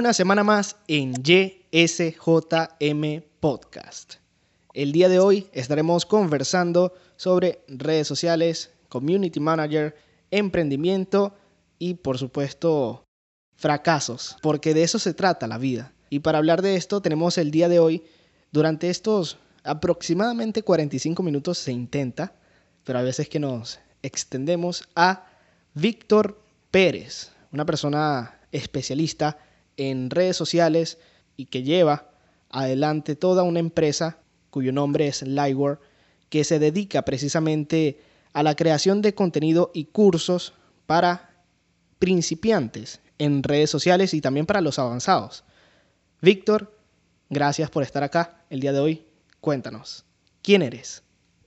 Una semana más en YSJM Podcast. El día de hoy estaremos conversando sobre redes sociales, community manager, emprendimiento y por supuesto fracasos, porque de eso se trata la vida. Y para hablar de esto tenemos el día de hoy, durante estos aproximadamente 45 minutos se intenta, pero a veces que nos extendemos a Víctor Pérez, una persona especialista en redes sociales y que lleva adelante toda una empresa cuyo nombre es Lightware, que se dedica precisamente a la creación de contenido y cursos para principiantes en redes sociales y también para los avanzados. Víctor, gracias por estar acá el día de hoy. Cuéntanos, ¿quién eres?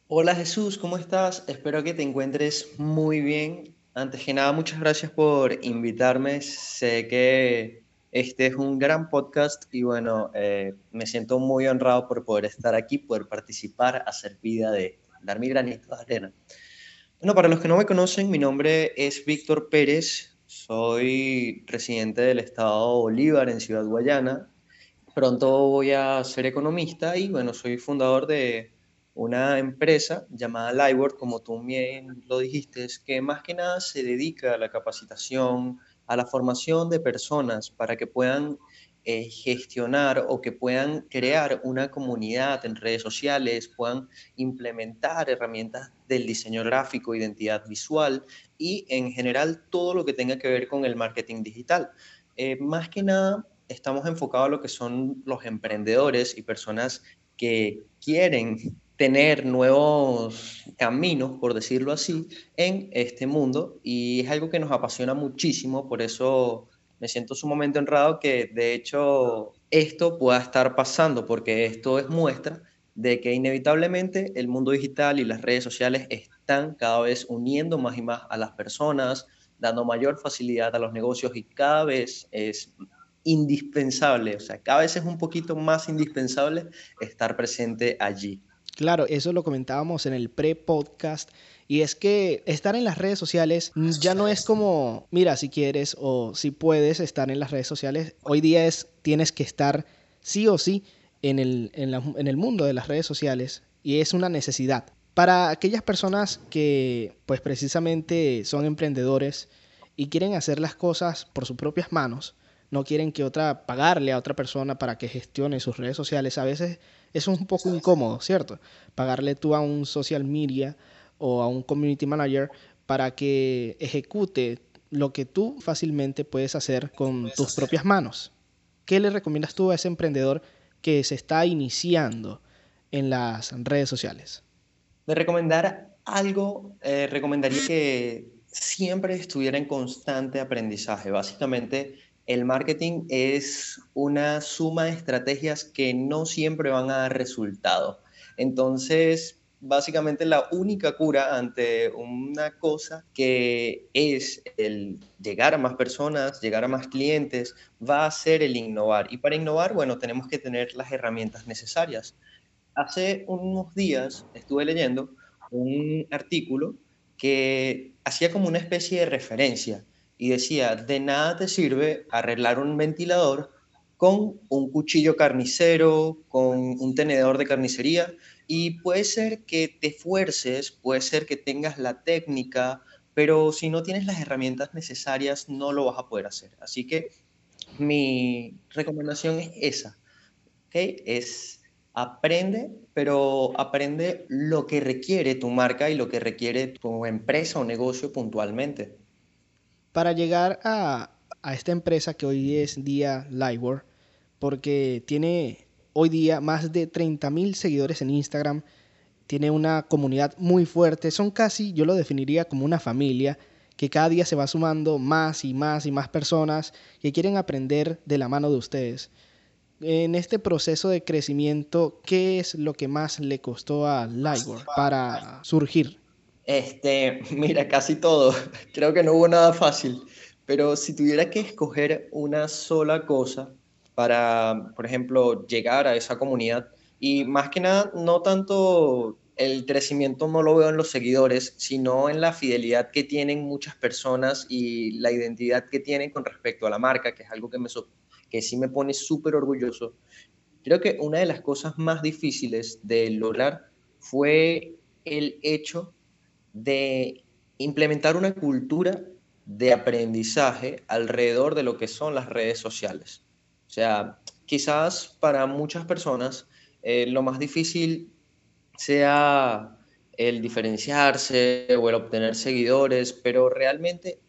Hola Jesús, ¿cómo estás? Espero que te encuentres muy bien. Antes que nada, muchas gracias por invitarme. Sé que este es un gran podcast y bueno, eh, me siento muy honrado por poder estar aquí, poder participar, hacer vida de dar mi granito de arena. Bueno, para los que no me conocen, mi nombre es Víctor Pérez, soy residente del estado Bolívar en Ciudad Guayana. Pronto voy a ser economista y bueno, soy fundador de una empresa llamada Liveword, como tú bien lo dijiste, que más que nada se dedica a la capacitación, a la formación de personas para que puedan eh, gestionar o que puedan crear una comunidad en redes sociales, puedan implementar herramientas del diseño gráfico, identidad visual y en general todo lo que tenga que ver con el marketing digital. Eh, más que nada, estamos enfocados a lo que son los emprendedores y personas que quieren tener nuevos caminos, por decirlo así, en este mundo y es algo que nos apasiona muchísimo, por eso me siento sumamente honrado que de hecho esto pueda estar pasando, porque esto es muestra de que inevitablemente el mundo digital y las redes sociales están cada vez uniendo más y más a las personas, dando mayor facilidad a los negocios y cada vez es indispensable, o sea, cada vez es un poquito más indispensable estar presente allí. Claro, eso lo comentábamos en el pre-podcast. Y es que estar en las redes sociales ya no es como, mira, si quieres o si puedes estar en las redes sociales. Hoy día es, tienes que estar sí o sí en el, en, el mundo de las redes sociales. Y es una necesidad. Para aquellas personas que, pues precisamente son emprendedores y quieren hacer las cosas por sus propias manos, no quieren que otra, pagarle a otra persona para que gestione sus redes sociales. A veces eso es un poco incómodo, ¿cierto? Pagarle tú a un social media o a un community manager para que ejecute lo que tú fácilmente puedes hacer con tus propias manos. ¿Qué le recomiendas tú a ese emprendedor que se está iniciando en las redes sociales? De recomendar algo, eh, recomendaría que siempre estuviera en constante aprendizaje. Básicamente, el marketing es una suma de estrategias que no siempre van a dar resultado. Entonces, básicamente la única cura ante una cosa que es el llegar a más personas, llegar a más clientes, va a ser el innovar. Y para innovar, bueno, tenemos que tener las herramientas necesarias. Hace unos días estuve leyendo un artículo que hacía como una especie de referencia y decía, de nada te sirve arreglar un ventilador con un cuchillo carnicero, con un tenedor de carnicería, y puede ser que te esfuerces, puede ser que tengas la técnica, pero si no tienes las herramientas necesarias no lo vas a poder hacer. Así que mi recomendación es esa, Es aprende, pero aprende lo que requiere tu marca y lo que requiere tu empresa o negocio puntualmente. Para llegar a, esta empresa que hoy es día Liveware, porque tiene hoy día más de 30 mil seguidores en Instagram, tiene una comunidad muy fuerte, son casi, yo lo definiría como una familia, que cada día se va sumando más y más y más personas que quieren aprender de la mano de ustedes. En este proceso de crecimiento, ¿qué es lo que más le costó a Liveware para surgir? Este, mira, casi todo. Creo que no hubo nada fácil. Pero si tuviera que escoger una sola cosa para, por ejemplo, llegar a esa comunidad, y más que nada, no tanto el crecimiento no lo veo en los seguidores, sino en la fidelidad que tienen muchas personas y la identidad que tienen con respecto a la marca, que es algo que me, que sí me pone súper orgulloso, creo que una de las cosas más difíciles de lograr fue el hecho de implementar una cultura de aprendizaje alrededor de lo que son las redes sociales. O sea, quizás para muchas personas eh, lo más difícil sea el diferenciarse o el obtener seguidores, pero realmente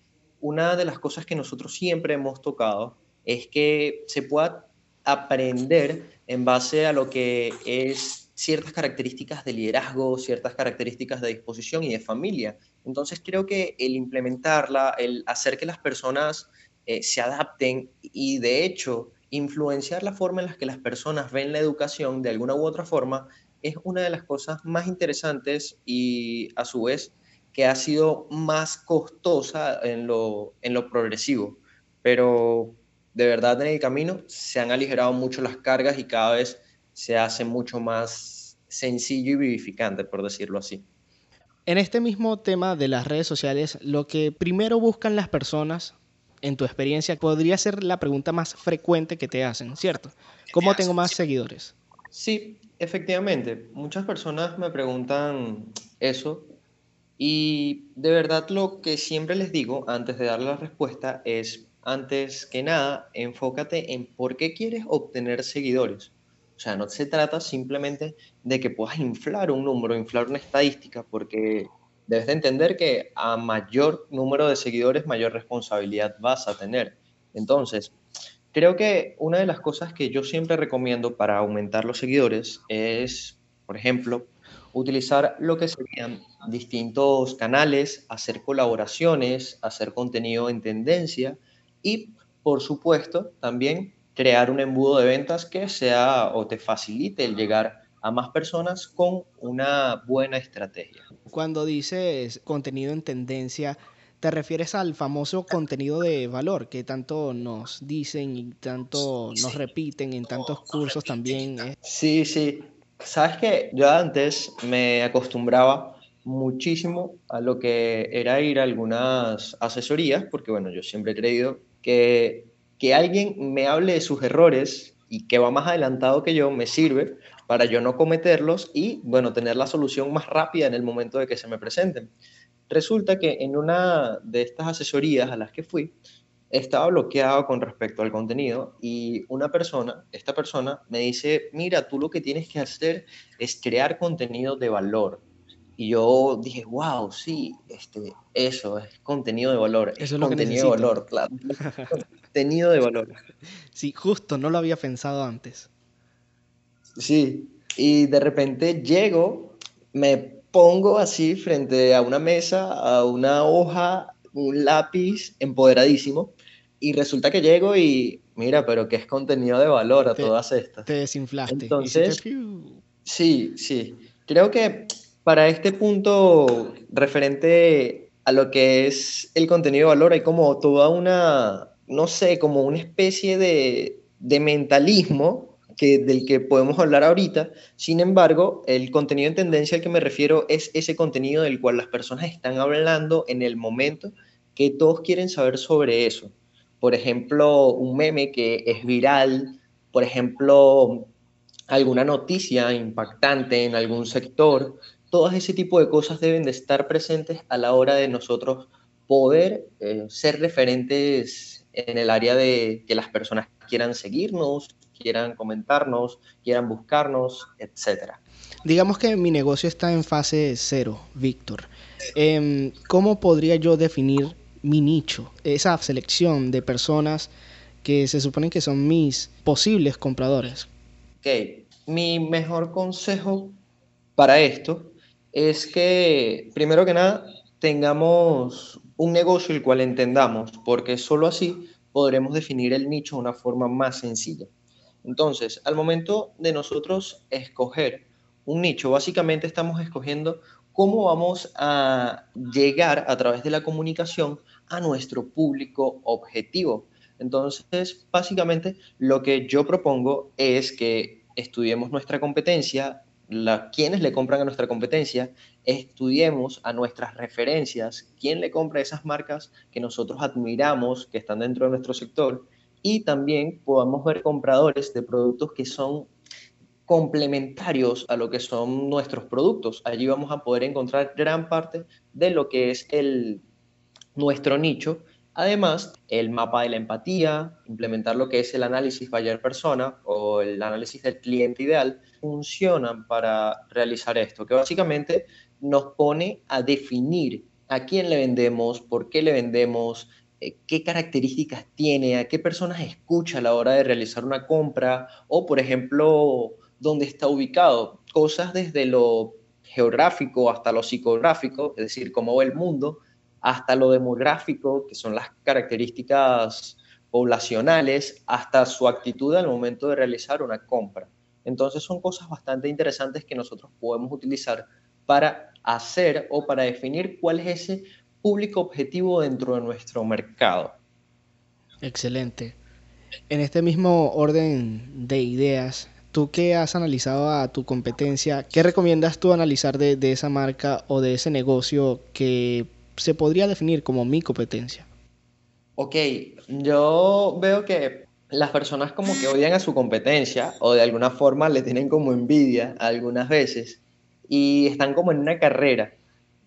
una de las cosas que nosotros siempre hemos tocado es que se pueda aprender en base a lo que es ciertas características de liderazgo, ciertas características de disposición y de familia. Entonces creo que el implementarla, el hacer que las personas eh, se adapten y de hecho influenciar la forma en la que las personas ven la educación de alguna u otra forma es una de las cosas más interesantes y a su vez que ha sido más costosa en lo, en lo progresivo. Pero de verdad en el camino se han aligerado mucho las cargas y cada vez se hace mucho más sencillo y vivificante, por decirlo así. En este mismo tema de las redes sociales, lo que primero buscan las personas, en tu experiencia, podría ser la pregunta más frecuente que te hacen, ¿cierto? ¿Cómo tengo más seguidores? Sí, Efectivamente, muchas personas me preguntan eso y de verdad lo que siempre les digo antes de darle la respuesta es, antes que nada, enfócate en por qué quieres obtener seguidores. O sea, no se trata simplemente de que puedas inflar un número, inflar una estadística, porque debes de entender que a mayor número de seguidores, mayor responsabilidad vas a tener. Entonces, Creo que una de las cosas que yo siempre recomiendo para aumentar los seguidores es, por ejemplo, utilizar lo que serían distintos canales, hacer colaboraciones, hacer contenido en tendencia y, por supuesto, también crear un embudo de ventas que sea o te facilite el llegar a más personas con una buena estrategia. Cuando dices contenido en tendencia, te refieres al famoso contenido de valor que tanto nos dicen y tanto nos repiten en tantos cursos también. ¿eh? Sí, sí. Sabes que yo antes me acostumbraba muchísimo a lo que era ir a algunas asesorías, porque bueno, yo siempre he creído que, que alguien me hable de sus errores y que va más adelantado que yo me sirve para yo no cometerlos y bueno, tener la solución más rápida en el momento de que se me presenten. Resulta que en una de estas asesorías a las que fui, estaba bloqueado con respecto al contenido y una persona, esta persona me dice, mira, tú lo que tienes que hacer es crear contenido de valor. Y yo dije, wow, sí, este, eso es contenido de valor. Eso es, contenido de valor, claro. contenido de valor. Sí, justo, no lo había pensado antes. Sí, y de repente llego, me pongo así frente a una mesa, a una hoja, un lápiz empoderadísimo y resulta que llego y mira, pero que es contenido de valor a todas estas. Te desinflaste. Entonces, sí, sí. Creo que para este punto referente a lo que es el contenido de valor hay como toda una, no sé, como una especie de, de mentalismo que, del que podemos hablar ahorita. Sin embargo, el contenido en tendencia al que me refiero es ese contenido del cual las personas están hablando en el momento que todos quieren saber sobre eso. Por ejemplo, un meme que es viral, por ejemplo, alguna noticia impactante en algún sector, todas ese tipo de cosas deben de estar presentes a la hora de nosotros poder eh, ser referentes en el área de que las personas quieran seguirnos, quieran comentarnos, quieran buscarnos, etc. Digamos que mi negocio está en fase cero, Víctor. Em, ¿Cómo podría yo definir mi nicho? Esa selección de personas que se suponen que son mis posibles compradores. Ok, mi mejor consejo para esto es que, primero que nada, tengamos un negocio el cual entendamos, porque solo así podremos definir el nicho de una forma más sencilla. Entonces, al momento de nosotros escoger un nicho, básicamente estamos escogiendo cómo vamos a llegar a través de la comunicación a nuestro público objetivo. Entonces, básicamente lo que yo propongo es que estudiemos nuestra competencia, la, quienes le compran a nuestra competencia, estudiemos a nuestras referencias, quién le compra esas marcas que nosotros admiramos, que están dentro de nuestro sector, y también podamos ver compradores de productos que son complementarios a lo que son nuestros productos. Allí vamos a poder encontrar gran parte de lo que es el, nuestro nicho. Además, el mapa de la empatía, implementar lo que es el análisis buyer persona o el análisis del cliente ideal, funcionan para realizar esto, que básicamente nos pone a definir a quién le vendemos, por qué le vendemos, eh, qué características tiene, a qué personas escucha a la hora de realizar una compra o, por ejemplo, dónde está ubicado. Cosas desde lo geográfico hasta lo psicográfico, es decir, cómo ve el mundo, hasta lo demográfico, que son las características poblacionales, hasta su actitud al momento de realizar una compra. Entonces son cosas bastante interesantes que nosotros podemos utilizar para hacer o para definir cuál es ese público objetivo dentro de nuestro mercado. Excelente. En este mismo orden de ideas, tú que has analizado a tu competencia, ¿qué recomiendas tú analizar de, esa marca o de ese negocio que se podría definir como mi competencia? Ok, yo veo que las personas como que odian a su competencia o de alguna forma le tienen como envidia algunas veces y están como en una carrera.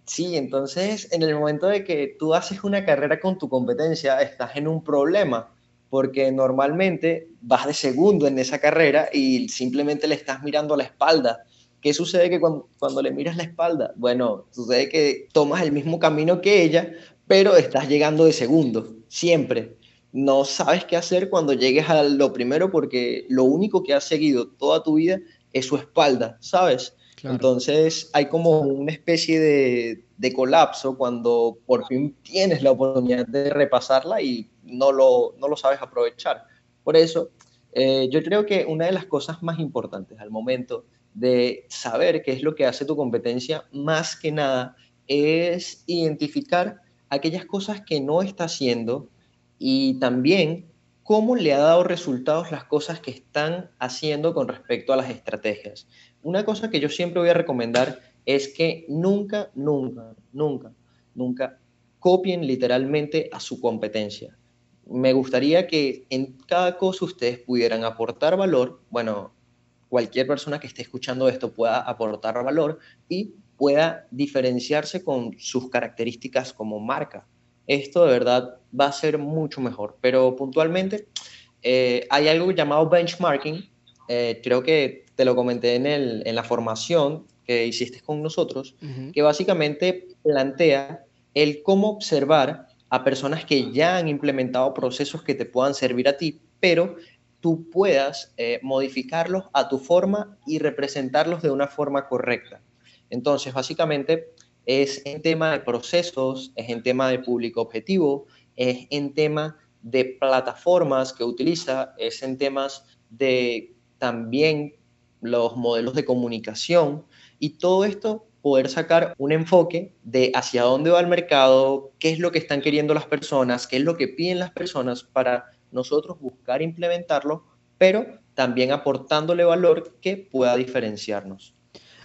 Sí, entonces en el momento de que tú haces una carrera con tu competencia, estás en un problema porque normalmente vas de segundo en esa carrera y simplemente le estás mirando la espalda. ¿Qué sucede que cuando, le miras la espalda? Bueno, sucede que tomas el mismo camino que ella, pero estás llegando de segundo, siempre. No sabes qué hacer cuando llegues a lo primero porque lo único que has seguido toda tu vida es su espalda, ¿sabes? Entonces hay como una especie de, de, colapso cuando por fin tienes la oportunidad de repasarla y no lo, no lo sabes aprovechar. Por eso, eh, yo creo que una de las cosas más importantes al momento de saber qué es lo que hace tu competencia, más que nada, es identificar aquellas cosas que no está haciendo y también cómo le ha dado resultados las cosas que están haciendo con respecto a las estrategias. Una cosa que yo siempre voy a recomendar es que nunca, nunca, nunca, nunca copien literalmente a su competencia me gustaría que en cada cosa ustedes pudieran aportar valor, bueno, cualquier persona que esté escuchando esto pueda aportar valor y pueda diferenciarse con sus características como marca. Esto de verdad va a ser mucho mejor, pero puntualmente eh, hay algo llamado benchmarking, eh, creo que te lo comenté en, el, en la formación que hiciste con nosotros, que básicamente plantea el cómo observar a personas que ya han implementado procesos que te puedan servir a ti, pero tú puedas eh, modificarlos a tu forma y representarlos de una forma correcta. Entonces, básicamente es en tema de procesos, es en tema de público objetivo, es en tema de plataformas que utiliza, es en temas de también los modelos de comunicación y todo esto poder sacar un enfoque de hacia dónde va el mercado, qué es lo que están queriendo las personas, qué es lo que piden las personas para nosotros buscar implementarlo, pero también aportándole valor que pueda diferenciarnos.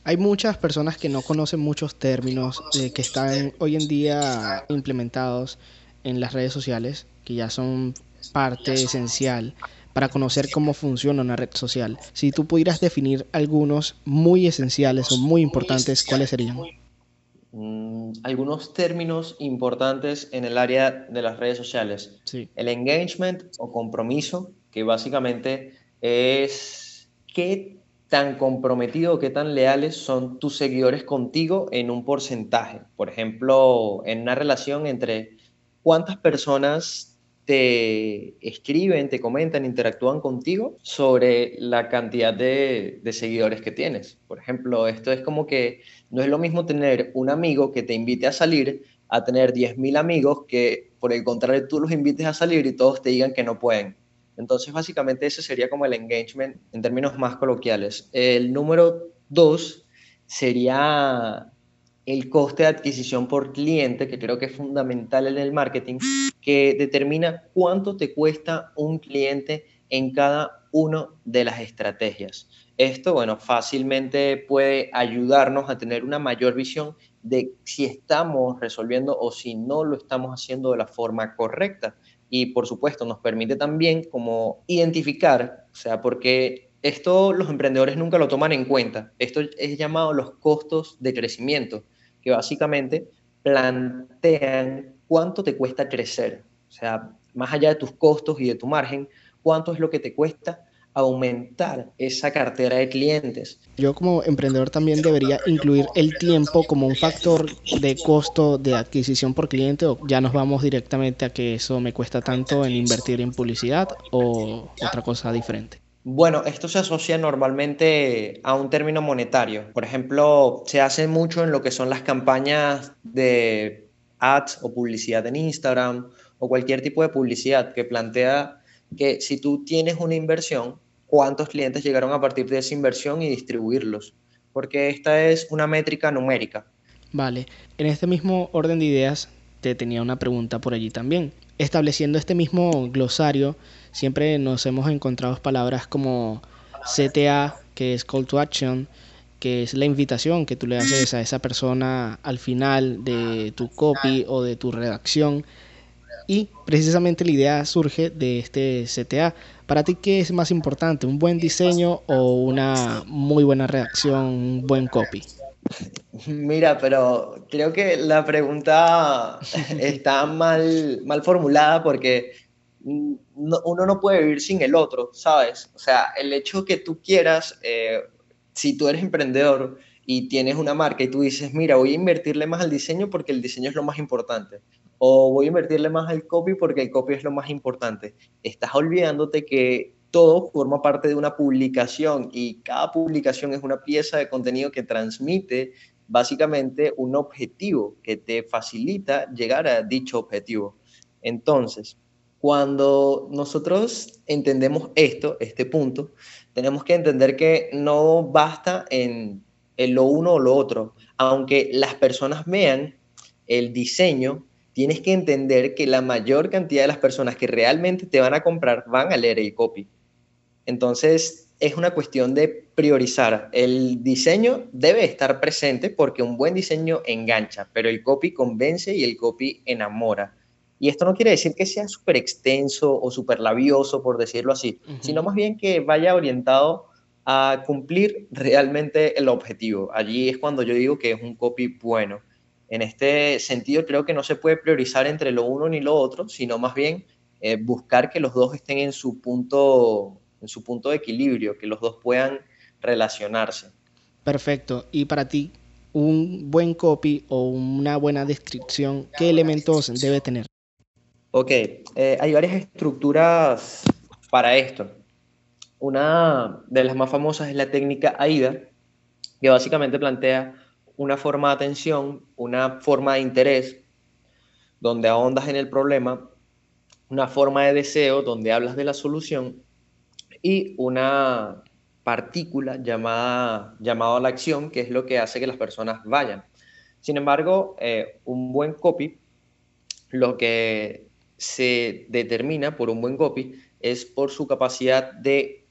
Hay muchas personas que no conocen muchos términos eh, que están hoy en día implementados en las redes sociales, que ya son parte esencial para conocer cómo funciona una red social. Si tú pudieras definir algunos muy esenciales o muy importantes, ¿cuáles serían? Mm, algunos términos importantes en el área de las redes sociales. El engagement o compromiso, que básicamente es qué tan comprometido, qué tan leales son tus seguidores contigo en un porcentaje. Por ejemplo, en una relación entre cuántas personas te escriben, te comentan, interactúan contigo sobre la cantidad de, seguidores que tienes. Por ejemplo, esto es como que no es lo mismo tener un amigo que te invite a salir a tener 10.000 amigos que por el contrario tú los invites a salir y todos te digan que no pueden. Entonces, básicamente ese sería como el engagement en términos más coloquiales. El número dos sería el coste de adquisición por cliente, que creo que es fundamental en el marketing, que determina cuánto te cuesta un cliente en cada una de las estrategias. Esto, bueno, fácilmente puede ayudarnos a tener una mayor visión de si estamos resolviendo o si no lo estamos haciendo de la forma correcta. y por supuesto nos permite también como identificar, o sea, porque esto los emprendedores nunca lo toman en cuenta. Esto es llamado los costos de crecimiento, que básicamente plantean cuánto te cuesta crecer. O sea, más allá de tus costos y de tu margen, cuánto es lo que te cuesta aumentar esa cartera de clientes. Yo como emprendedor también debería incluir el tiempo como un factor de costo de adquisición por cliente o ya nos vamos directamente a que eso me cuesta tanto en invertir en publicidad o otra cosa diferente. Bueno, esto se asocia normalmente a un término monetario. Por ejemplo, se hace mucho en lo que son las campañas de ads o publicidad en Instagram o cualquier tipo de publicidad que plantea que si tú tienes una inversión, cuántos clientes llegaron a partir de esa inversión y distribuirlos, porque esta es una métrica numérica. Vale, en este mismo orden de ideas te tenía una pregunta por allí también. Estableciendo este mismo glosario, siempre nos hemos encontrado palabras como CTA, que es Call to Action, que es la invitación que tú le haces a esa persona al final de tu copy o de tu redacción y precisamente la idea surge de este CTA. Para ti, ¿qué es más importante? ¿Un buen diseño o una muy buena redacción, un buen copy? Mira, pero creo que la pregunta está mal, mal formulada porque uno no puede vivir sin el otro, ¿sabes? O sea, el hecho que tú quieras, eh, si tú eres emprendedor y tienes una marca y tú dices, mira, voy a invertirle más al diseño porque el diseño es lo más importante o voy a invertirle más al copy porque el copy es lo más importante. Estás olvidándote que todo forma parte de una publicación y cada publicación es una pieza de contenido que transmite básicamente un objetivo que te facilita llegar a dicho objetivo. Entonces, cuando nosotros entendemos esto, este punto, tenemos que entender que no basta en, en lo uno o lo otro. Aunque las personas vean el diseño tienes que entender que la mayor cantidad de las personas que realmente te van a comprar van a leer el copy. Entonces, es una cuestión de priorizar. El diseño debe estar presente porque un buen diseño engancha, pero el copy convence y el copy enamora. Y esto no quiere decir que sea súper extenso o súper labioso, por decirlo así, sino más bien que vaya orientado a cumplir realmente el objetivo. Allí es cuando yo digo que es un copy bueno. En este sentido, creo que no se puede priorizar entre lo uno ni lo otro, sino más bien eh, buscar que los dos estén en su, punto, en su punto de equilibrio, que los dos puedan relacionarse. Perfecto. Y para ti, un buen copy o una buena descripción, ¿qué elementos debe tener? Ok, eh, hay varias estructuras para esto. Una de las más famosas es la técnica AIDA, que básicamente plantea una forma de atención, una forma de interés, donde ahondas en el problema, una forma de deseo, donde hablas de la solución, y una partícula llamada, llamada a la acción, que es lo que hace que las personas vayan. Sin embargo, eh, un buen copy, lo que se determina por un buen copy es por su capacidad de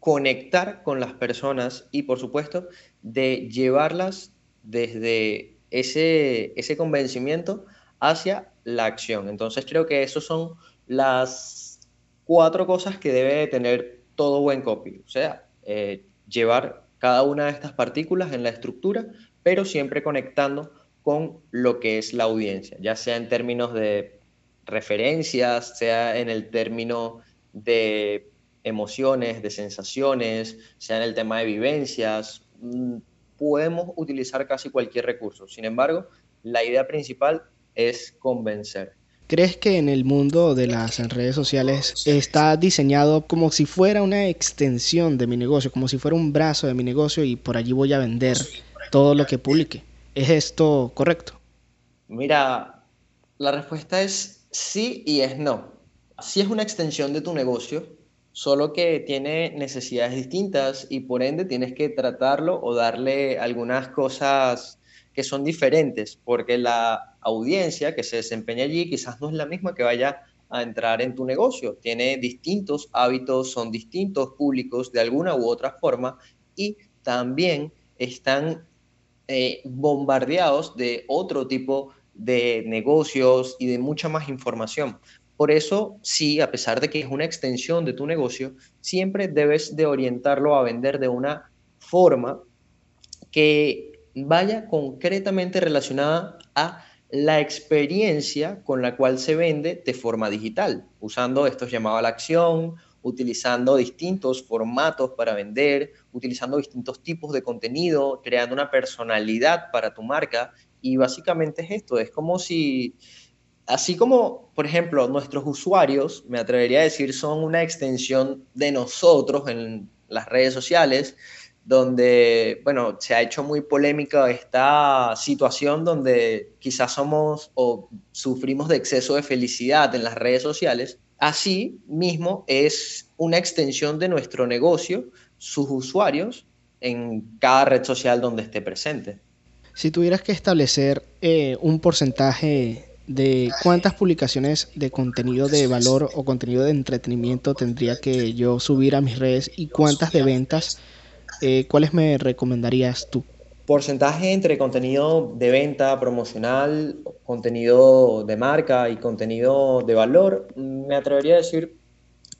conectar con las personas y, por supuesto, de llevarlas desde ese, ese convencimiento hacia la acción. Entonces creo que esas son las cuatro cosas que debe tener todo buen copy. O sea, eh, llevar cada una de estas partículas en la estructura, pero siempre conectando con lo que es la audiencia, ya sea en términos de referencias, sea en el término de emociones, de sensaciones, sea en el tema de vivencias, mm, podemos utilizar casi cualquier recurso. Sin embargo, la idea principal es convencer. ¿Crees que en el mundo de las redes sociales está diseñado como si fuera una extensión de mi negocio, como si fuera un brazo de mi negocio y por allí voy a vender todo lo que publique? ¿Es esto correcto? Mira, la respuesta es sí y es no. Si es una extensión de tu negocio, solo que tiene necesidades distintas y por ende tienes que tratarlo o darle algunas cosas que son diferentes, porque la audiencia que se desempeña allí quizás no es la misma que vaya a entrar en tu negocio. Tiene distintos hábitos, son distintos públicos de alguna u otra forma y también están eh, bombardeados de otro tipo de negocios y de mucha más información. Por eso, sí, a pesar de que es una extensión de tu negocio, siempre debes de orientarlo a vender de una forma que vaya concretamente relacionada a la experiencia con la cual se vende de forma digital, usando estos llamados a la acción, utilizando distintos formatos para vender, utilizando distintos tipos de contenido, creando una personalidad para tu marca. Y básicamente es esto, es como si, así como, por ejemplo, nuestros usuarios, me atrevería a decir, son una extensión de nosotros en las redes sociales, donde, bueno, se ha hecho muy polémica esta situación donde quizás somos o sufrimos de exceso de felicidad en las redes sociales. Así mismo es una extensión de nuestro negocio, sus usuarios, en cada red social donde esté presente. Si tuvieras que establecer eh, un porcentaje de cuántas publicaciones de contenido de valor o contenido de entretenimiento tendría que yo subir a mis redes y cuántas de ventas, eh, ¿cuáles me recomendarías tú? Porcentaje entre contenido de venta promocional, contenido de marca y contenido de valor, me atrevería a decir,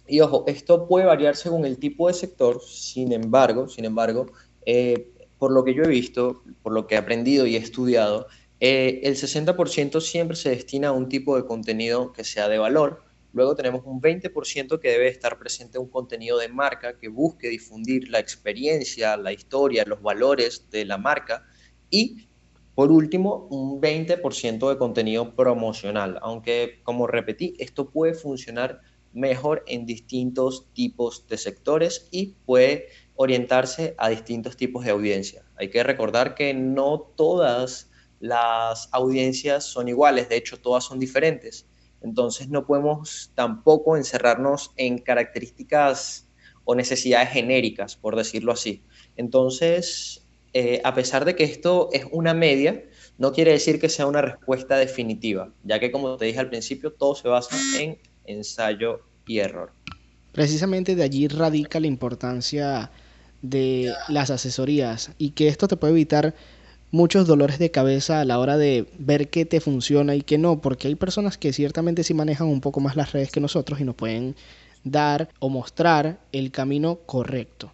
y ojo, esto puede variar según el tipo de sector, sin embargo, sin embargo, eh, por lo que yo he visto, por lo que he aprendido y he estudiado, eh, el 60% siempre se destina a un tipo de contenido que sea de valor, Luego tenemos un 20% que debe estar presente un contenido de marca que busque difundir la experiencia, la historia, los valores de la marca. Y por último, un 20% de contenido promocional. Aunque, como repetí, esto puede funcionar mejor en distintos tipos de sectores y puede orientarse a distintos tipos de audiencia. Hay que recordar que no todas las audiencias son iguales, de hecho todas son diferentes. Entonces no podemos tampoco encerrarnos en características o necesidades genéricas, por decirlo así. Entonces, eh, a pesar de que esto es una media, no quiere decir que sea una respuesta definitiva, ya que como te dije al principio, todo se basa en ensayo y error. Precisamente de allí radica la importancia de las asesorías y que esto te puede evitar muchos dolores de cabeza a la hora de ver qué te funciona y qué no, porque hay personas que ciertamente sí manejan un poco más las redes que nosotros y nos pueden dar o mostrar el camino correcto.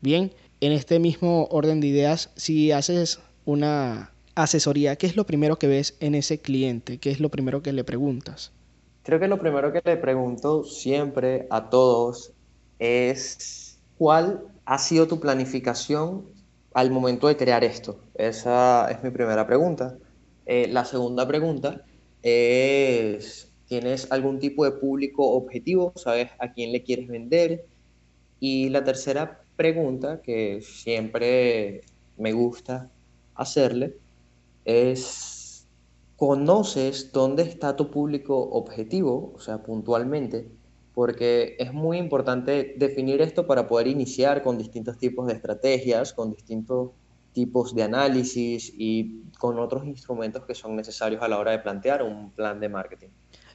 Bien, en este mismo orden de ideas, si haces una asesoría, ¿qué es lo primero que ves en ese cliente? ¿Qué es lo primero que le preguntas? Creo que lo primero que le pregunto siempre a todos es cuál ha sido tu planificación al momento de crear esto? Esa es mi primera pregunta. Eh, la segunda pregunta es, ¿tienes algún tipo de público objetivo? ¿Sabes a quién le quieres vender? Y la tercera pregunta que siempre me gusta hacerle es, ¿conoces dónde está tu público objetivo? O sea, puntualmente porque es muy importante definir esto para poder iniciar con distintos tipos de estrategias, con distintos tipos de análisis y con otros instrumentos que son necesarios a la hora de plantear un plan de marketing.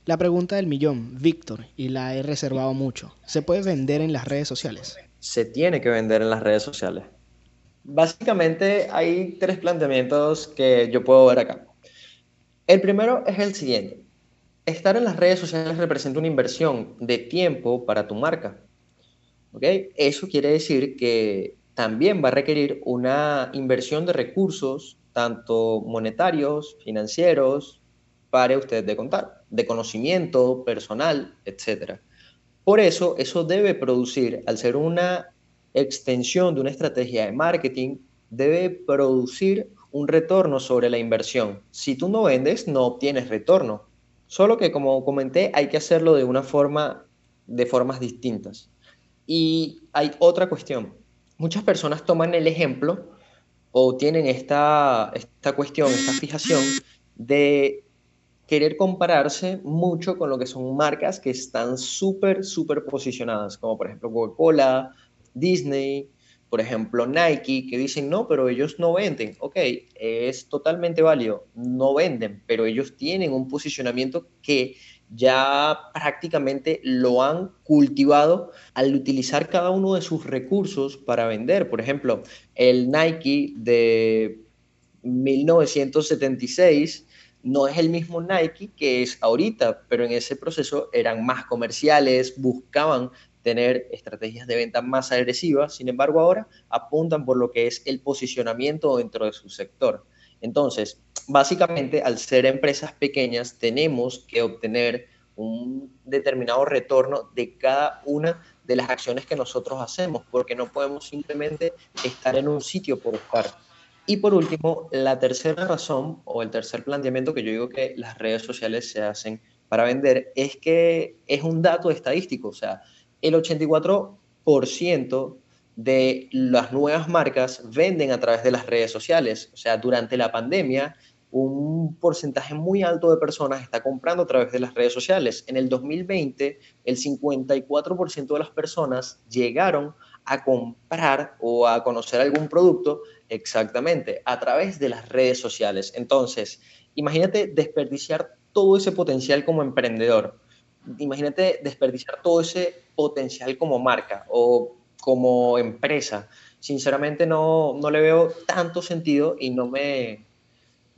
La pregunta del millón, Víctor, y la he reservado mucho. ¿Se puede vender en las redes sociales? Se tiene que vender en las redes sociales. Básicamente hay tres planteamientos que yo puedo ver acá. El primero es el siguiente. Estar en las redes sociales representa una inversión de tiempo para tu marca. Eso quiere decir que también va a requerir una inversión de recursos, tanto monetarios, financieros, para usted de contar, de conocimiento personal, etc. Por eso, eso debe producir, al ser una extensión de una estrategia de marketing, debe producir un retorno sobre la inversión. Si tú no vendes, no obtienes retorno. Solo que, como comenté, hay que hacerlo de una forma, de formas distintas. Y hay otra cuestión. Muchas personas toman el ejemplo o tienen esta, esta cuestión, esta fijación de querer compararse mucho con lo que son marcas que están súper, súper posicionadas, como por ejemplo Coca-Cola, Disney, por ejemplo, Nike, que dicen, no, pero ellos no venden. Ok, es totalmente válido, no venden, pero ellos tienen un posicionamiento que ya prácticamente lo han cultivado al utilizar cada uno de sus recursos para vender. Por ejemplo, el Nike de 1976 no es el mismo Nike que es ahorita, pero en ese proceso eran más comerciales, buscaban tener estrategias de venta más agresivas, sin embargo ahora apuntan por lo que es el posicionamiento dentro de su sector. Entonces, básicamente al ser empresas pequeñas tenemos que obtener un determinado retorno de cada una de las acciones que nosotros hacemos, porque no podemos simplemente estar en un sitio por estar. Y por último, la tercera razón o el tercer planteamiento que yo digo que las redes sociales se hacen para vender es que es un dato estadístico, o sea, el 84% de las nuevas marcas venden a través de las redes sociales. O sea, durante la pandemia, un porcentaje muy alto de personas está comprando a través de las redes sociales. En el 2020, el 54% de las personas llegaron a comprar o a conocer algún producto exactamente a través de las redes sociales. Entonces, imagínate desperdiciar todo ese potencial como emprendedor. Imagínate desperdiciar todo ese potencial como marca o como empresa. Sinceramente no, no le veo tanto sentido y no me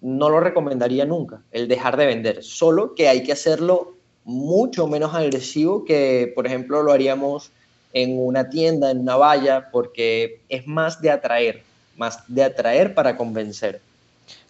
no lo recomendaría nunca, el dejar de vender. Solo que hay que hacerlo mucho menos agresivo que, por ejemplo, lo haríamos en una tienda, en una valla, porque es más de atraer, más de atraer para convencer.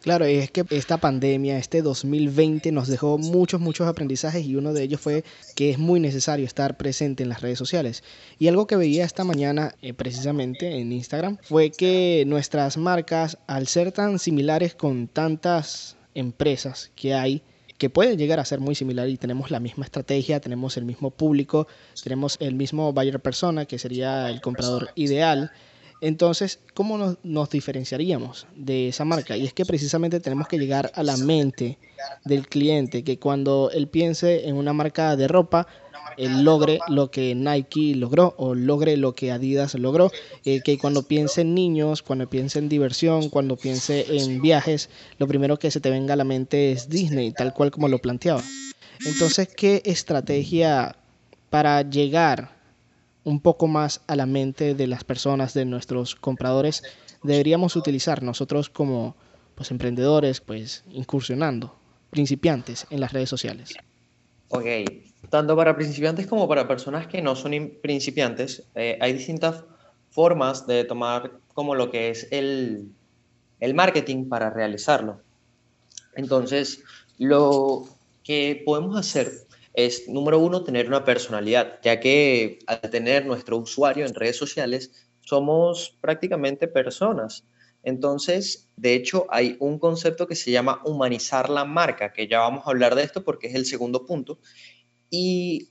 Claro, es que esta pandemia, este 2020 nos dejó muchos, muchos aprendizajes y uno de ellos fue que es muy necesario estar presente en las redes sociales. Y algo que veía esta mañana eh, precisamente en Instagram fue que nuestras marcas, al ser tan similares con tantas empresas que hay, que pueden llegar a ser muy similar y tenemos la misma estrategia, tenemos el mismo público, tenemos el mismo buyer persona, que sería el comprador ideal, entonces, ¿cómo nos, diferenciaríamos de esa marca? Y es que precisamente tenemos que llegar a la mente del cliente, que cuando él piense en una marca de ropa, él logre lo que Nike logró o logre lo que Adidas logró, eh, que cuando piense en niños, cuando piense en diversión, cuando piense en viajes, lo primero que se te venga a la mente es Disney, tal cual como lo planteaba. Entonces, ¿qué estrategia para llegar un poco más a la mente de las personas, de nuestros compradores, deberíamos utilizar nosotros como pues, emprendedores, pues incursionando, principiantes en las redes sociales? Ok, tanto para principiantes como para personas que no son principiantes, eh, hay distintas formas de tomar como lo que es el, el marketing para realizarlo. Entonces, lo que podemos hacer es, número uno, tener una personalidad, ya que al tener nuestro usuario en redes sociales, somos prácticamente personas. Entonces, de hecho, hay un concepto que se llama humanizar la marca, que ya vamos a hablar de esto porque es el segundo punto. Y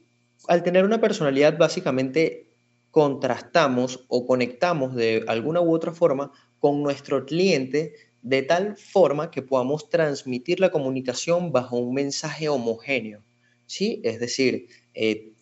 al tener una personalidad, básicamente contrastamos o conectamos de alguna u otra forma con nuestro cliente de tal forma que podamos transmitir la comunicación bajo un mensaje homogéneo. ¿Sí? Es decir, eh,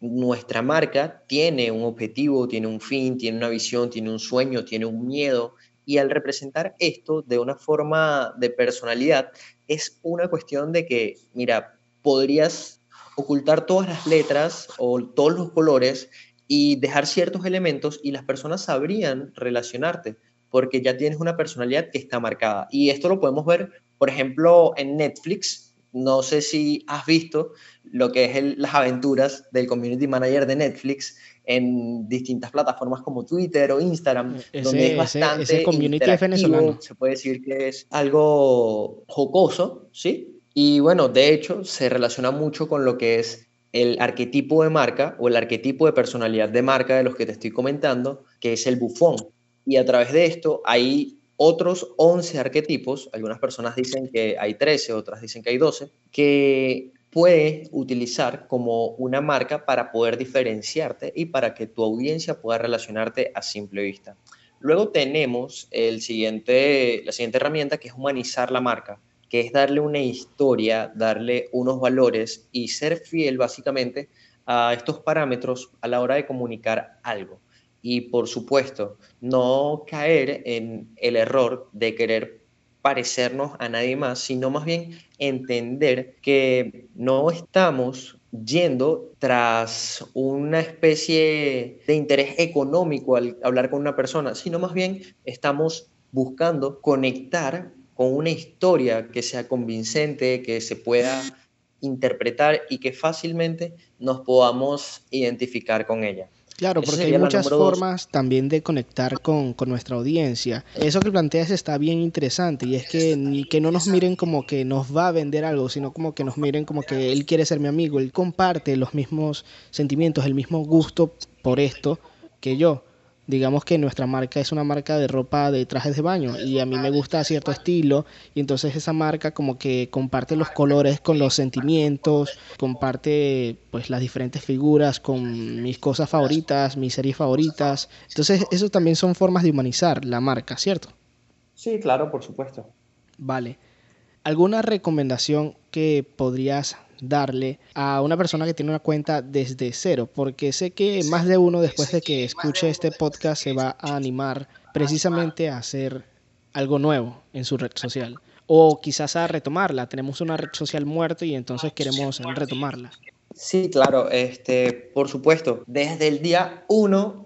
nuestra marca tiene un objetivo, tiene un fin, tiene una visión, tiene un sueño, tiene un miedo, y al representar esto de una forma de personalidad, es una cuestión de que, mira, podrías ocultar todas las letras o todos los colores y dejar ciertos elementos y las personas sabrían relacionarte porque ya tienes una personalidad que está marcada. Y esto lo podemos ver, por ejemplo, en Netflix, no sé si has visto lo que es las aventuras del community manager de Netflix en distintas plataformas como Twitter o Instagram, donde es bastante ese, community venezolano. Se puede decir que es algo jocoso, ¿sí? Y bueno, de hecho, se relaciona mucho con lo que es el arquetipo de marca o el arquetipo de personalidad de marca de los que te estoy comentando, que es el bufón. Y a través de esto hay otros 11 arquetipos, algunas personas dicen que hay 13, otras dicen que hay 12, que puedes utilizar como una marca para poder diferenciarte y para que tu audiencia pueda relacionarte a simple vista. Luego tenemos el siguiente, la siguiente herramienta que es humanizar la marca, que es darle una historia, darle unos valores y ser fiel básicamente a estos parámetros a la hora de comunicar algo y por supuesto no caer en el error de querer parecernos a nadie más, sino más bien entender que no estamos yendo tras una especie de interés económico al hablar con una persona, sino más bien estamos buscando conectar con una historia que sea convincente, que se pueda interpretar y que fácilmente nos podamos identificar con ella. Claro, porque hay muchas formas también de conectar con, nuestra audiencia. Eso que planteas está bien interesante y es que, que no nos miren como que nos va a vender algo, sino como que nos miren como que él quiere ser mi amigo, él comparte los mismos sentimientos, el mismo gusto por esto que yo digamos que nuestra marca es una marca de ropa de trajes de baño y a mí me gusta cierto estilo y entonces esa marca como que comparte los colores con los sentimientos, comparte pues las diferentes figuras con mis cosas favoritas, mis series favoritas. Entonces eso también son formas de humanizar la marca, ¿cierto? Sí, claro, por supuesto. Vale. ¿Alguna recomendación que podrías darle a una persona que tiene una cuenta desde cero, porque sé que más de uno después de que escuche este podcast se va a animar precisamente a hacer algo nuevo en su red social o quizás a retomarla. Tenemos una red social muerta y entonces queremos retomarla. Sí, claro, este, por supuesto. Desde el día uno,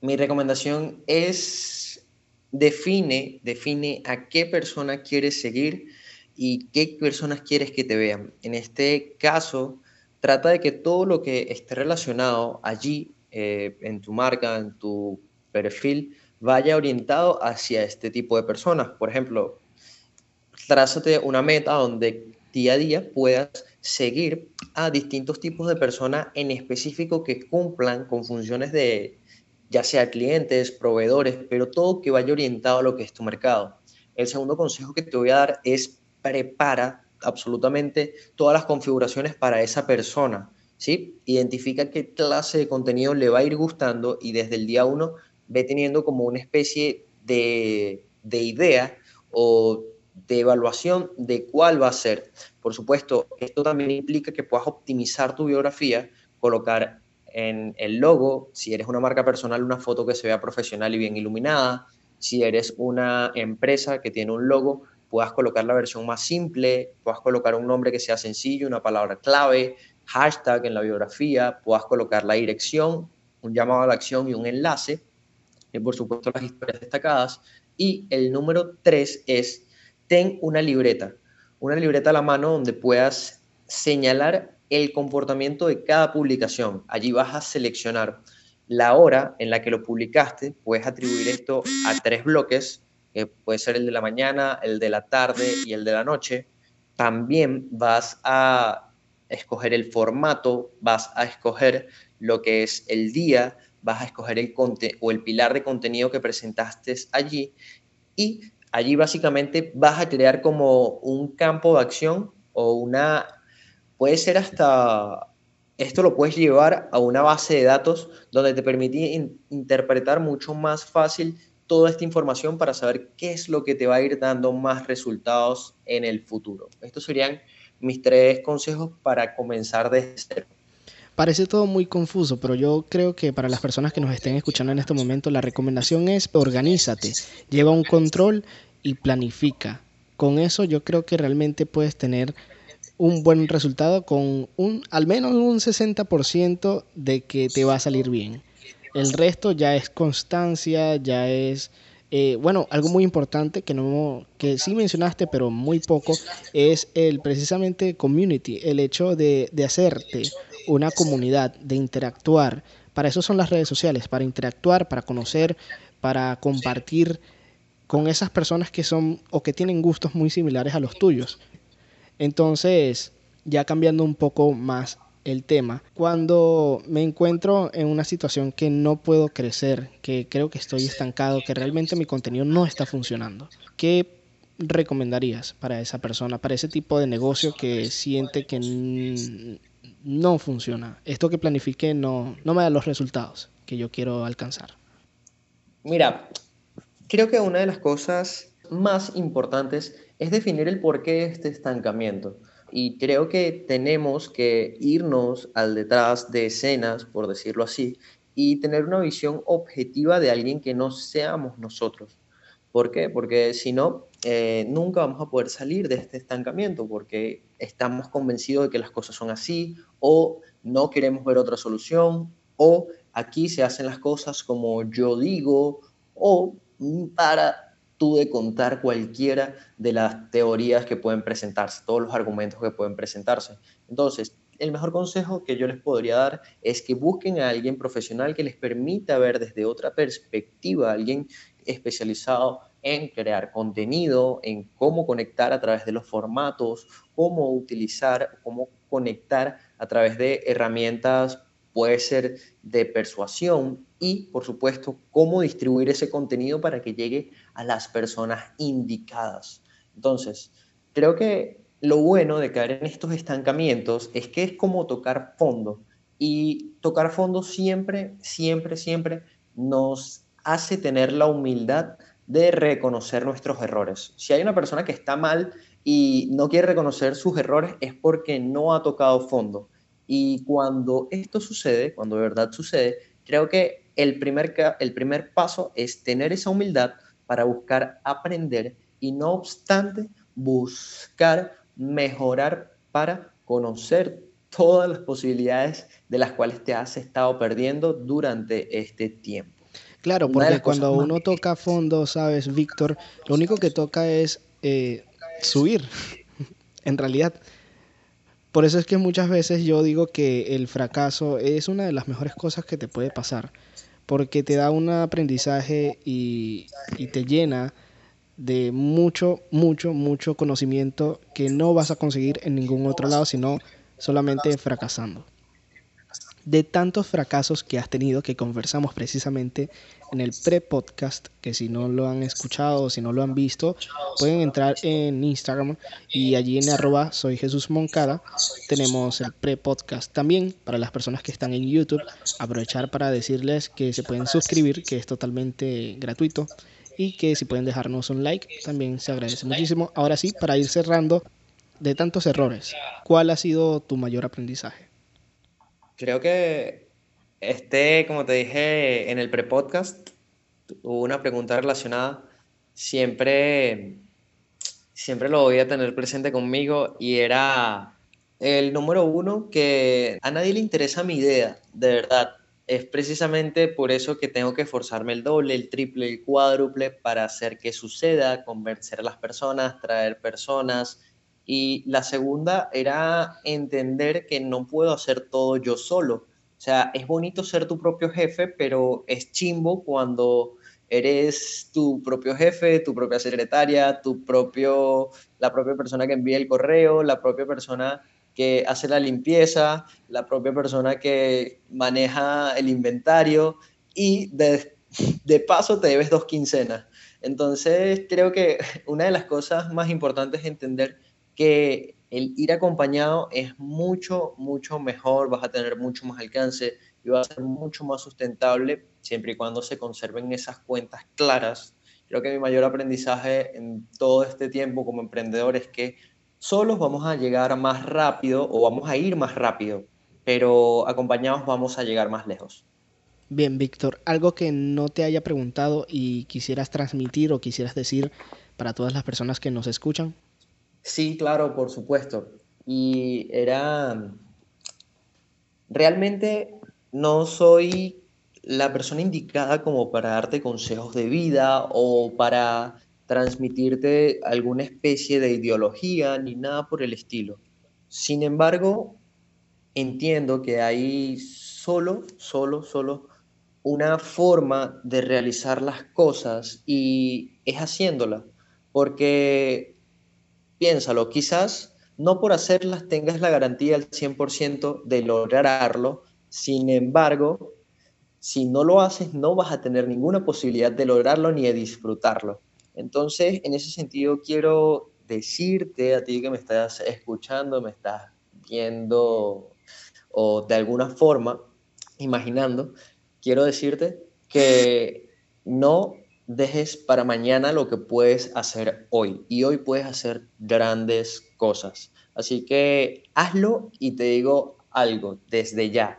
mi recomendación es define, define a qué persona quieres seguir y qué personas quieres que te vean. En este caso, trata de que todo lo que esté relacionado allí, eh, en tu marca, en tu perfil, vaya orientado hacia este tipo de personas. Por ejemplo, trázate una meta donde día a día puedas seguir a distintos tipos de personas en específico que cumplan con funciones de ya sea clientes, proveedores, pero todo que vaya orientado a lo que es tu mercado. El segundo consejo que te voy a dar es prepara absolutamente todas las configuraciones para esa persona, ¿sí? Identifica qué clase de contenido le va a ir gustando y desde el día uno ve teniendo como una especie de, de idea o de evaluación de cuál va a ser. Por supuesto, esto también implica que puedas optimizar tu biografía, colocar en el logo, si eres una marca personal, una foto que se vea profesional y bien iluminada. Si eres una empresa que tiene un logo, puedas colocar la versión más simple, puedas colocar un nombre que sea sencillo, una palabra clave, hashtag en la biografía, puedas colocar la dirección, un llamado a la acción y un enlace, y por supuesto las historias destacadas. Y el número tres es, ten una libreta, una libreta a la mano donde puedas señalar el comportamiento de cada publicación. Allí vas a seleccionar la hora en la que lo publicaste, puedes atribuir esto a tres bloques, que puede ser el de la mañana, el de la tarde y el de la noche. También vas a escoger el formato, vas a escoger lo que es el día, vas a escoger el o el pilar de contenido que presentaste allí y allí básicamente vas a crear como un campo de acción o una, puede ser hasta, esto lo puedes llevar a una base de datos donde te permite interpretar mucho más fácil toda esta información para saber qué es lo que te va a ir dando más resultados en el futuro. Estos serían mis tres consejos para comenzar desde cero. Parece todo muy confuso, pero yo creo que para las personas que nos estén escuchando en este momento, la recomendación es organízate, lleva un control y planifica. Con eso yo creo que realmente puedes tener un buen resultado con un al menos un 60% de que te va a salir bien. El resto ya es constancia, ya es... Eh, bueno, algo muy importante que no que sí mencionaste, pero muy poco, es el precisamente community, el hecho de, de hacerte una comunidad, de interactuar. Para eso son las redes sociales, para interactuar, para conocer, para compartir con esas personas que son o que tienen gustos muy similares a los tuyos. Entonces, ya cambiando un poco más el tema. Cuando me encuentro en una situación que no puedo crecer, que creo que estoy estancado, que realmente mi contenido no está funcionando, ¿qué recomendarías para esa persona, para ese tipo de negocio que siente que no funciona? Esto que planifique no, no me da los resultados que yo quiero alcanzar. Mira, creo que una de las cosas más importantes es definir el porqué de este estancamiento y creo que tenemos que irnos al detrás de escenas, por decirlo así, y tener una visión objetiva de alguien que no seamos nosotros. ¿Por qué? Porque si no, eh, nunca vamos a poder salir de este estancamiento porque estamos convencidos de que las cosas son así o no queremos ver otra solución o aquí se hacen las cosas como yo digo o para de contar cualquiera de las teorías que pueden presentarse, todos los argumentos que pueden presentarse. Entonces, el mejor consejo que yo les podría dar es que busquen a alguien profesional que les permita ver desde otra perspectiva, alguien especializado en crear contenido, en cómo conectar a través de los formatos, cómo utilizar, cómo conectar a través de herramientas, puede ser de persuasión y, por supuesto, cómo distribuir ese contenido para que llegue a las personas indicadas. Entonces, creo que lo bueno de caer en estos estancamientos es que es como tocar fondo y tocar fondo siempre, siempre, siempre nos hace tener la humildad de reconocer nuestros errores. Si hay una persona que está mal y no quiere reconocer sus errores es porque no ha tocado fondo. Y cuando esto sucede, cuando de verdad sucede, creo que el primer, el primer paso es tener esa humildad para buscar aprender y no obstante buscar mejorar para conocer todas las posibilidades de las cuales te has estado perdiendo durante este tiempo. Claro, porque cuando uno toca fondo, sabes, Víctor, lo único que toca es eh, subir, en realidad. Por eso es que muchas veces yo digo que el fracaso es una de las mejores cosas que te puede pasar, porque te da un aprendizaje y, y te llena de mucho, mucho, mucho conocimiento que no vas a conseguir en ningún otro lado, sino solamente fracasando de tantos fracasos que has tenido que conversamos precisamente en el pre-podcast, que si no lo han escuchado o si no lo han visto, pueden entrar en Instagram y allí en arroba soy Jesús Moncada tenemos el pre-podcast. También para las personas que están en YouTube, aprovechar para decirles que se pueden suscribir, que es totalmente gratuito y que si pueden dejarnos un like, también se agradece muchísimo. Ahora sí, para ir cerrando, de tantos errores, ¿cuál ha sido tu mayor aprendizaje? Creo que este, como te dije en el pre-podcast, hubo una pregunta relacionada. Siempre, siempre lo voy a tener presente conmigo y era el número uno que a nadie le interesa mi idea, de verdad. Es precisamente por eso que tengo que esforzarme el doble, el triple, el cuádruple para hacer que suceda, convencer a las personas, traer personas, y la segunda era entender que no puedo hacer todo yo solo. O sea, es bonito ser tu propio jefe, pero es chimbo cuando eres tu propio jefe, tu propia secretaria, tu propio, la propia persona que envía el correo, la propia persona que hace la limpieza, la propia persona que maneja el inventario y de, de paso te debes dos quincenas. Entonces, creo que una de las cosas más importantes es entender que el ir acompañado es mucho, mucho mejor, vas a tener mucho más alcance y va a ser mucho más sustentable siempre y cuando se conserven esas cuentas claras. Creo que mi mayor aprendizaje en todo este tiempo como emprendedor es que solos vamos a llegar más rápido o vamos a ir más rápido, pero acompañados vamos a llegar más lejos. Bien, Víctor, algo que no te haya preguntado y quisieras transmitir o quisieras decir para todas las personas que nos escuchan. Sí, claro, por supuesto. Y era, realmente no soy la persona indicada como para darte consejos de vida o para transmitirte alguna especie de ideología ni nada por el estilo. Sin embargo, entiendo que hay solo, solo, solo una forma de realizar las cosas y es haciéndola. Porque piénsalo, quizás no por hacerlas tengas la garantía al 100% de lograrlo, sin embargo, si no lo haces no vas a tener ninguna posibilidad de lograrlo ni de disfrutarlo. Entonces, en ese sentido, quiero decirte a ti que me estás escuchando, me estás viendo o de alguna forma imaginando, quiero decirte que no dejes para mañana lo que puedes hacer hoy. Y hoy puedes hacer grandes cosas. Así que hazlo y te digo algo desde ya.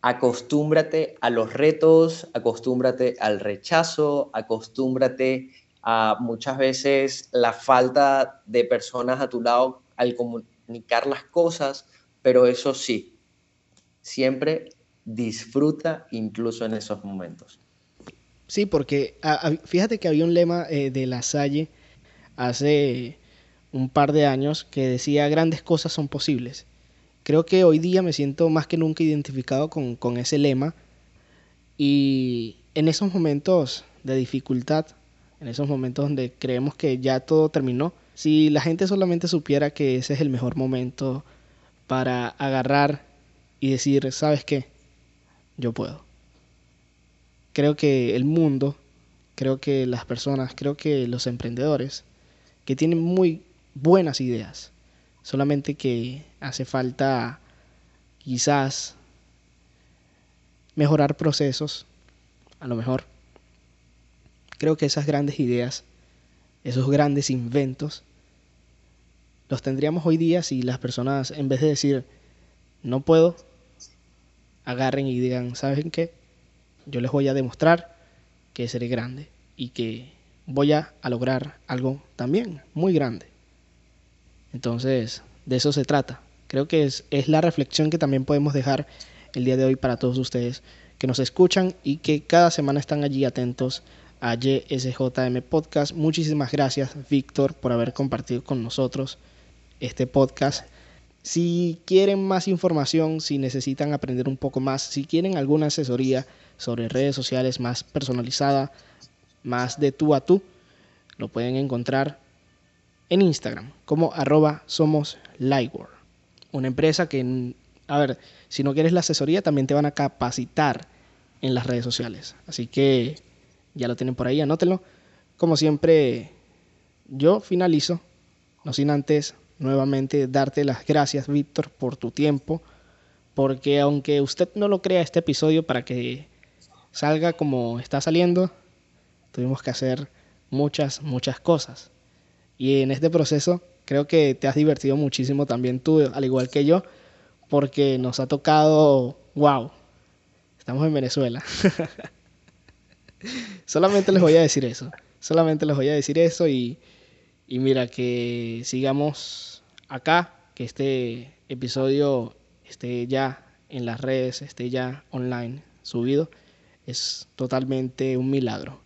Acostúmbrate a los retos, acostúmbrate al rechazo, acostúmbrate a muchas veces la falta de personas a tu lado al comunicar las cosas, pero eso sí, siempre disfruta incluso en esos momentos. Sí, porque fíjate que había un lema eh, de la Salle hace un par de años que decía grandes cosas son posibles. Creo que hoy día me siento más que nunca identificado con, con ese lema y en esos momentos de dificultad, en esos momentos donde creemos que ya todo terminó, si la gente solamente supiera que ese es el mejor momento para agarrar y decir, ¿sabes qué? Yo puedo. Creo que el mundo, creo que las personas, creo que los emprendedores, que tienen muy buenas ideas, solamente que hace falta quizás mejorar procesos, a lo mejor. Creo que esas grandes ideas, esos grandes inventos, los tendríamos hoy día si las personas, en vez de decir, no puedo, agarren y digan, ¿saben qué? Yo les voy a demostrar que seré grande y que voy a, lograr algo también muy grande. Entonces, de eso se trata. Creo que es, es la reflexión que también podemos dejar el día de hoy para todos ustedes que nos escuchan y que cada semana están allí atentos a YSJM Podcast. Muchísimas gracias, Víctor, por haber compartido con nosotros este podcast. Si quieren más información, si necesitan aprender un poco más, si quieren alguna asesoría sobre redes sociales más personalizada, más de tú a tú, lo pueden encontrar en Instagram como arroba somos. Una empresa que, a ver, si no quieres la asesoría, también te van a capacitar en las redes sociales. Así que ya lo tienen por ahí, anótenlo. Como siempre, yo finalizo, no sin antes nuevamente darte las gracias, Víctor, por tu tiempo, porque aunque usted no lo crea este episodio para que salga como está saliendo, tuvimos que hacer muchas, muchas cosas. Y en este proceso creo que te has divertido muchísimo también tú, al igual que yo, porque nos ha tocado, wow, estamos en Venezuela. Solamente les voy a decir eso, solamente les voy a decir eso y, y mira que sigamos acá, que este episodio esté ya en las redes, esté ya online subido, es totalmente un milagro.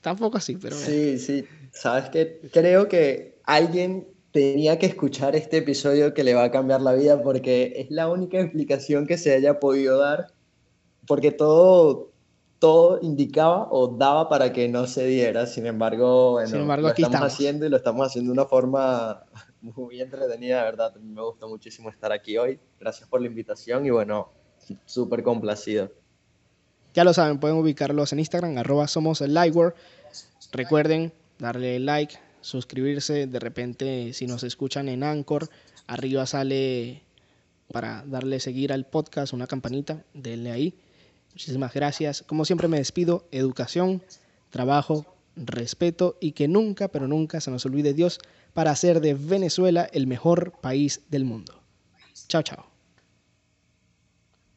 Tampoco así, pero... Sí, sí. Sabes que creo que alguien tenía que escuchar este episodio que le va a cambiar la vida porque es la única explicación que se haya podido dar, porque todo, todo indicaba o daba para que no se diera. Sin embargo, bueno, lo estamos, haciendo y lo estamos haciendo de una forma muy entretenida, de verdad. Me gusta muchísimo estar aquí hoy. Gracias por la invitación y bueno, súper complacido. Ya lo saben, pueden ubicarlos en Instagram, arroba somos el. Recuerden darle like, suscribirse. De repente, si nos escuchan en Anchor, arriba sale para darle seguir al podcast una campanita. Denle ahí. Muchísimas gracias. Como siempre me despido. Educación, trabajo, respeto y que nunca, pero nunca se nos olvide Dios para hacer de Venezuela el mejor país del mundo. Chao, chao.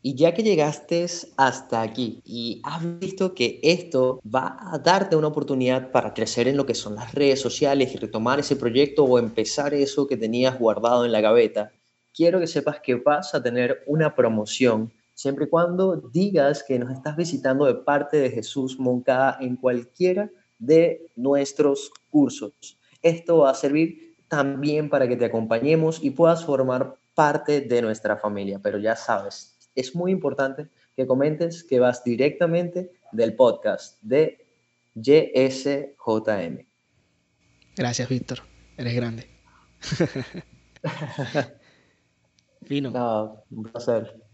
Y ya que llegaste hasta aquí y has visto que esto va a darte una oportunidad para crecer en lo que son las redes sociales y retomar ese proyecto o empezar eso que tenías guardado en la gaveta, quiero que sepas que vas a tener una promoción siempre y cuando digas que nos estás visitando de parte de Jesús Moncada en cualquiera de nuestros cursos. Esto va a servir también para que te acompañemos y puedas formar parte de nuestra familia, pero ya sabes, es muy importante que comentes que vas directamente del podcast de YSJM. Gracias, Víctor. Eres grande. Fino. No, un placer.